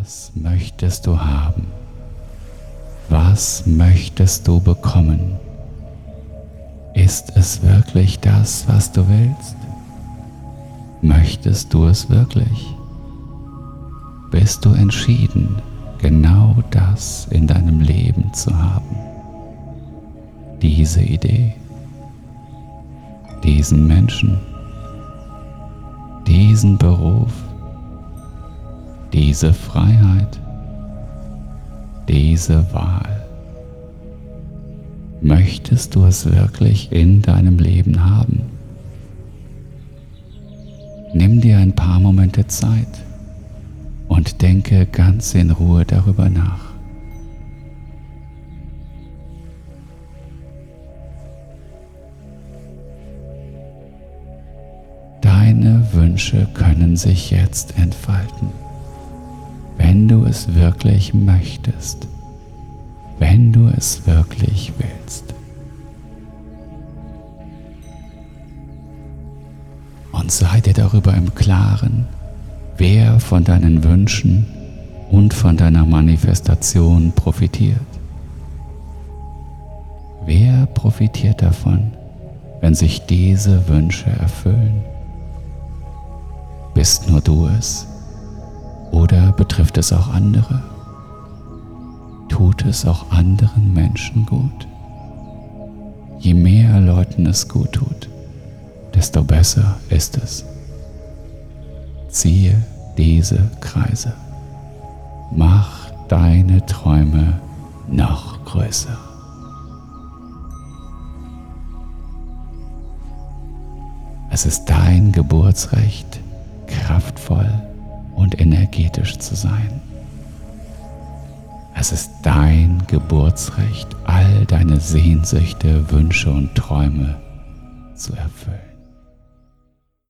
Was möchtest du haben? Was möchtest du bekommen? Ist es wirklich das, was du willst? Möchtest du es wirklich? Bist du entschieden, genau das in deinem Leben zu haben? Diese Idee, diesen Menschen, diesen Beruf, diese Freiheit, diese Wahl. Möchtest du es wirklich in deinem Leben haben? Nimm dir ein paar Momente Zeit und denke ganz in Ruhe darüber nach. Deine Wünsche können sich jetzt entfalten, wenn du es wirklich möchtest, wenn du es wirklich willst. Und sei dir darüber im Klaren, wer von deinen Wünschen und von deiner Manifestation profitiert. Wer profitiert davon, wenn sich diese Wünsche erfüllen? Bist nur du es? Oder betrifft es auch andere? Tut es auch anderen Menschen gut? Je mehr Leuten es gut tut, desto besser ist es. Ziehe diese Kreise. Mach deine Träume noch größer. Es ist dein Geburtsrecht, kraftvoll energetisch zu sein. Es ist dein Geburtsrecht, all deine Sehnsüchte, Wünsche und Träume zu erfüllen.